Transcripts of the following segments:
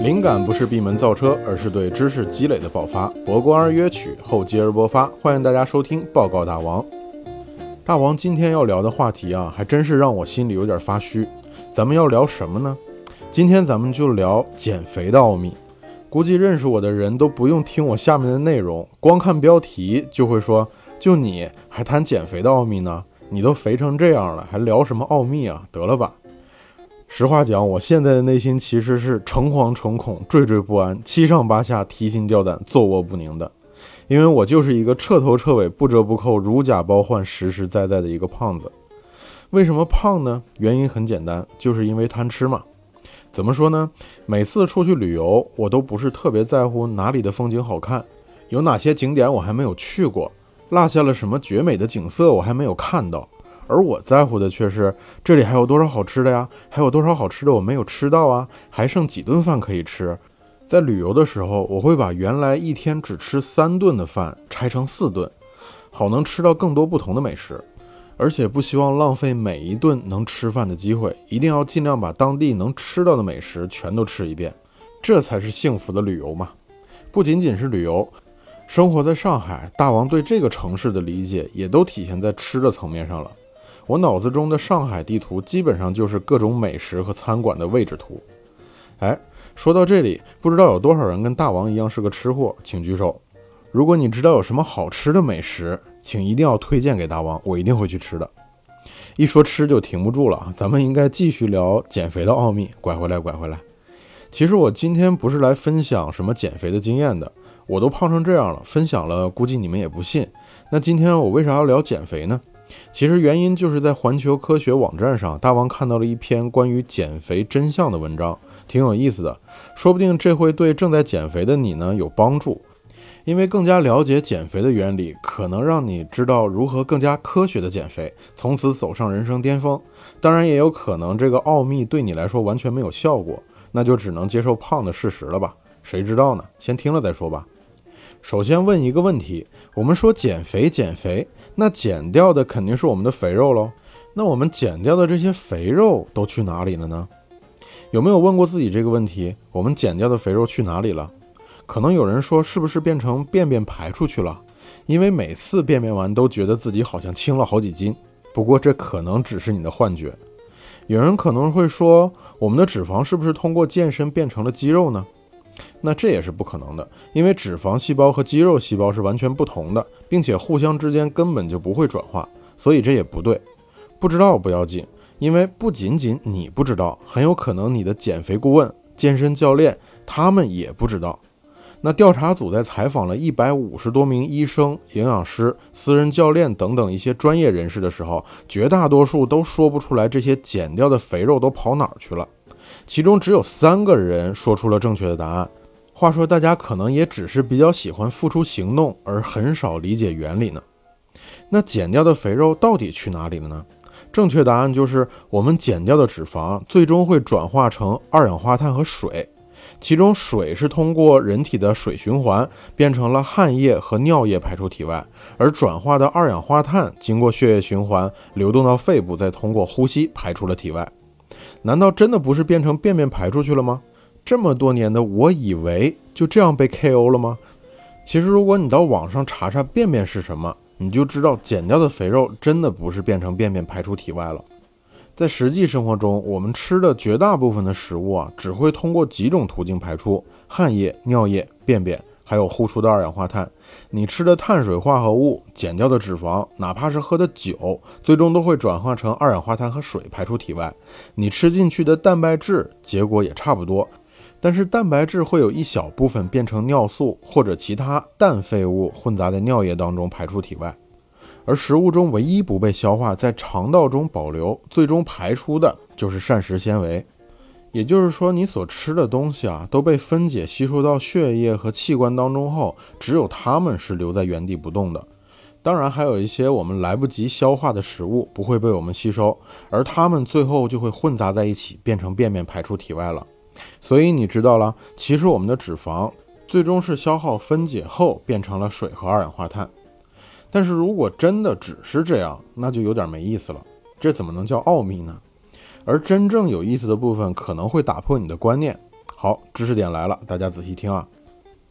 灵感不是闭门造车，而是对知识积累的爆发。博观而约取，厚积而薄发。欢迎大家收听报告大王。大王今天要聊的话题啊，还真是让我心里有点发虚。咱们要聊什么呢？今天咱们就聊减肥的奥秘。估计认识我的人都不用听我下面的内容，光看标题就会说：就你还谈减肥的奥秘呢？你都肥成这样了，还聊什么奥秘啊？得了吧！实话讲，我现在的内心其实是诚惶诚恐、惴惴不安、七上八下、提心吊胆、坐卧不宁的，因为我就是一个彻头彻尾、不折不扣、如假包换、实实在在的一个胖子。为什么胖呢？原因很简单，就是因为贪吃嘛。怎么说呢？每次出去旅游，我都不是特别在乎哪里的风景好看，有哪些景点我还没有去过，落下了什么绝美的景色我还没有看到。而我在乎的却是这里还有多少好吃的呀？还有多少好吃的我没有吃到啊？还剩几顿饭可以吃？在旅游的时候，我会把原来一天只吃三顿的饭拆成四顿，好能吃到更多不同的美食。而且不希望浪费每一顿能吃饭的机会，一定要尽量把当地能吃到的美食全都吃一遍，这才是幸福的旅游嘛！不仅仅是旅游，生活在上海，大王对这个城市的理解也都体现在吃的层面上了。我脑子中的上海地图基本上就是各种美食和餐馆的位置图。哎，说到这里，不知道有多少人跟大王一样是个吃货，请举手。如果你知道有什么好吃的美食，请一定要推荐给大王，我一定会去吃的。一说吃就停不住了，咱们应该继续聊减肥的奥秘。拐回来，拐回来。其实我今天不是来分享什么减肥的经验的，我都胖成这样了，分享了估计你们也不信。那今天我为啥要聊减肥呢？其实原因就是在环球科学网站上，大王看到了一篇关于减肥真相的文章，挺有意思的，说不定这会对正在减肥的你呢有帮助，因为更加了解减肥的原理，可能让你知道如何更加科学的减肥，从此走上人生巅峰。当然，也有可能这个奥秘对你来说完全没有效果，那就只能接受胖的事实了吧？谁知道呢？先听了再说吧。首先问一个问题：我们说减肥，减肥。那减掉的肯定是我们的肥肉喽。那我们减掉的这些肥肉都去哪里了呢？有没有问过自己这个问题？我们减掉的肥肉去哪里了？可能有人说，是不是变成便便排出去了？因为每次便便完都觉得自己好像轻了好几斤。不过这可能只是你的幻觉。有人可能会说，我们的脂肪是不是通过健身变成了肌肉呢？那这也是不可能的，因为脂肪细胞和肌肉细胞是完全不同的，并且互相之间根本就不会转化，所以这也不对。不知道不要紧，因为不仅仅你不知道，很有可能你的减肥顾问、健身教练他们也不知道。那调查组在采访了一百五十多名医生、营养师、私人教练等等一些专业人士的时候，绝大多数都说不出来这些减掉的肥肉都跑哪儿去了。其中只有三个人说出了正确的答案。话说，大家可能也只是比较喜欢付出行动，而很少理解原理呢。那减掉的肥肉到底去哪里了呢？正确答案就是，我们减掉的脂肪最终会转化成二氧化碳和水，其中水是通过人体的水循环变成了汗液和尿液排出体外，而转化的二氧化碳经过血液循环流动到肺部，再通过呼吸排出了体外。难道真的不是变成便便排出去了吗？这么多年的我以为就这样被 KO 了吗？其实，如果你到网上查查便便是什么，你就知道减掉的肥肉真的不是变成便便排出体外了。在实际生活中，我们吃的绝大部分的食物啊，只会通过几种途径排出：汗液、尿液、便便。还有呼出的二氧化碳，你吃的碳水化合物、减掉的脂肪，哪怕是喝的酒，最终都会转化成二氧化碳和水排出体外。你吃进去的蛋白质，结果也差不多，但是蛋白质会有一小部分变成尿素或者其他氮废物混杂在尿液当中排出体外，而食物中唯一不被消化，在肠道中保留，最终排出的就是膳食纤维。也就是说，你所吃的东西啊，都被分解吸收到血液和器官当中后，只有它们是留在原地不动的。当然，还有一些我们来不及消化的食物不会被我们吸收，而它们最后就会混杂在一起，变成便便排出体外了。所以你知道了，其实我们的脂肪最终是消耗分解后变成了水和二氧化碳。但是如果真的只是这样，那就有点没意思了。这怎么能叫奥秘呢？而真正有意思的部分可能会打破你的观念。好，知识点来了，大家仔细听啊。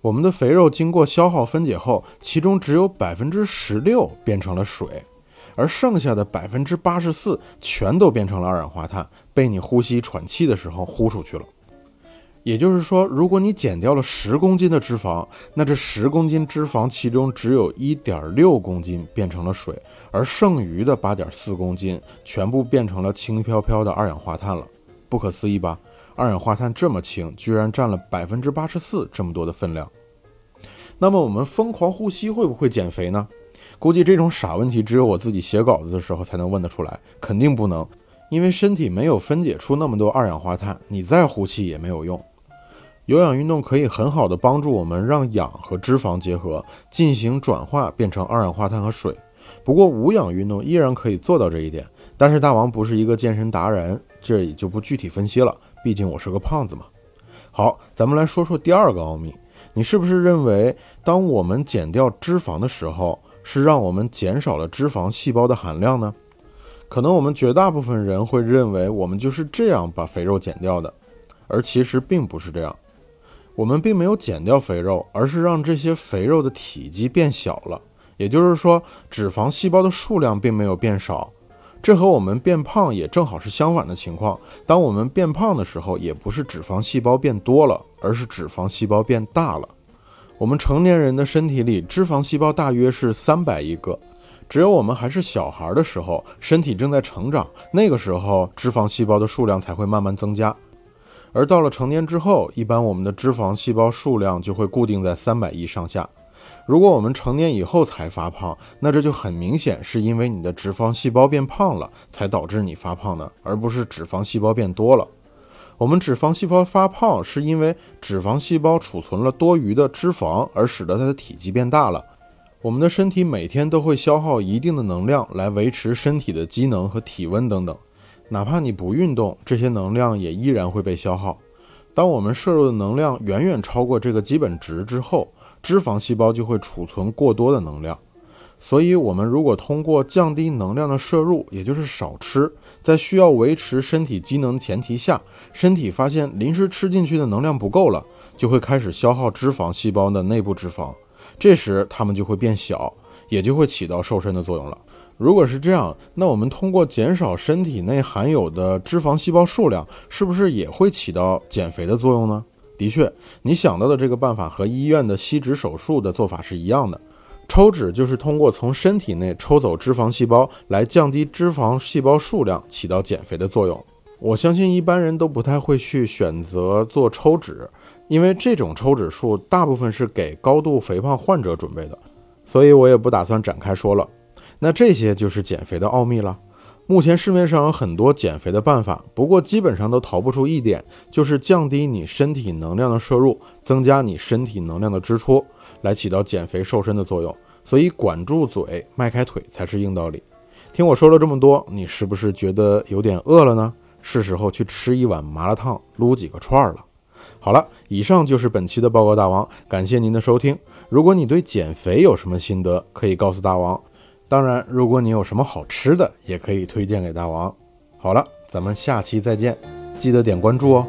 我们的肥肉经过消耗分解后，其中只有百分之十六变成了水，而剩下的百分之八十四全都变成了二氧化碳，被你呼吸喘气的时候呼出去了。也就是说，如果你减掉了十公斤的脂肪，那这十公斤脂肪其中只有一点六公斤变成了水，而剩余的八点四公斤全部变成了轻飘飘的二氧化碳了。不可思议吧？二氧化碳这么轻，居然占了百分之八十四这么多的分量。那么我们疯狂呼吸会不会减肥呢？估计这种傻问题只有我自己写稿子的时候才能问得出来，肯定不能，因为身体没有分解出那么多二氧化碳，你再呼气也没有用。有氧运动可以很好的帮助我们让氧和脂肪结合，进行转化变成二氧化碳和水。不过无氧运动依然可以做到这一点，但是大王不是一个健身达人，这里就不具体分析了，毕竟我是个胖子嘛。好，咱们来说说第二个奥秘，你是不是认为当我们减掉脂肪的时候，是让我们减少了脂肪细胞的含量呢？可能我们绝大部分人会认为我们就是这样把肥肉减掉的，而其实并不是这样。我们并没有减掉肥肉，而是让这些肥肉的体积变小了。也就是说，脂肪细胞的数量并没有变少。这和我们变胖也正好是相反的情况。当我们变胖的时候，也不是脂肪细胞变多了，而是脂肪细胞变大了。我们成年人的身体里脂肪细胞大约是三百亿个。只有我们还是小孩的时候，身体正在成长，那个时候脂肪细胞的数量才会慢慢增加。而到了成年之后，一般我们的脂肪细胞数量就会固定在三百亿上下。如果我们成年以后才发胖，那这就很明显是因为你的脂肪细胞变胖了，才导致你发胖的，而不是脂肪细胞变多了。我们脂肪细胞发胖，是因为脂肪细胞储存了多余的脂肪，而使得它的体积变大了。我们的身体每天都会消耗一定的能量来维持身体的机能和体温等等。哪怕你不运动，这些能量也依然会被消耗。当我们摄入的能量远远超过这个基本值之后，脂肪细胞就会储存过多的能量。所以，我们如果通过降低能量的摄入，也就是少吃，在需要维持身体机能的前提下，身体发现临时吃进去的能量不够了，就会开始消耗脂肪细胞的内部脂肪。这时，它们就会变小，也就会起到瘦身的作用了。如果是这样，那我们通过减少身体内含有的脂肪细胞数量，是不是也会起到减肥的作用呢？的确，你想到的这个办法和医院的吸脂手术的做法是一样的。抽脂就是通过从身体内抽走脂肪细胞来降低脂肪细胞数量，起到减肥的作用。我相信一般人都不太会去选择做抽脂，因为这种抽脂术大部分是给高度肥胖患者准备的，所以我也不打算展开说了。那这些就是减肥的奥秘了。目前市面上有很多减肥的办法，不过基本上都逃不出一点，就是降低你身体能量的摄入，增加你身体能量的支出，来起到减肥瘦身的作用。所以管住嘴，迈开腿才是硬道理。听我说了这么多，你是不是觉得有点饿了呢？是时候去吃一碗麻辣烫，撸几个串儿了。好了，以上就是本期的报告大王，感谢您的收听。如果你对减肥有什么心得，可以告诉大王。当然，如果你有什么好吃的，也可以推荐给大王。好了，咱们下期再见，记得点关注哦。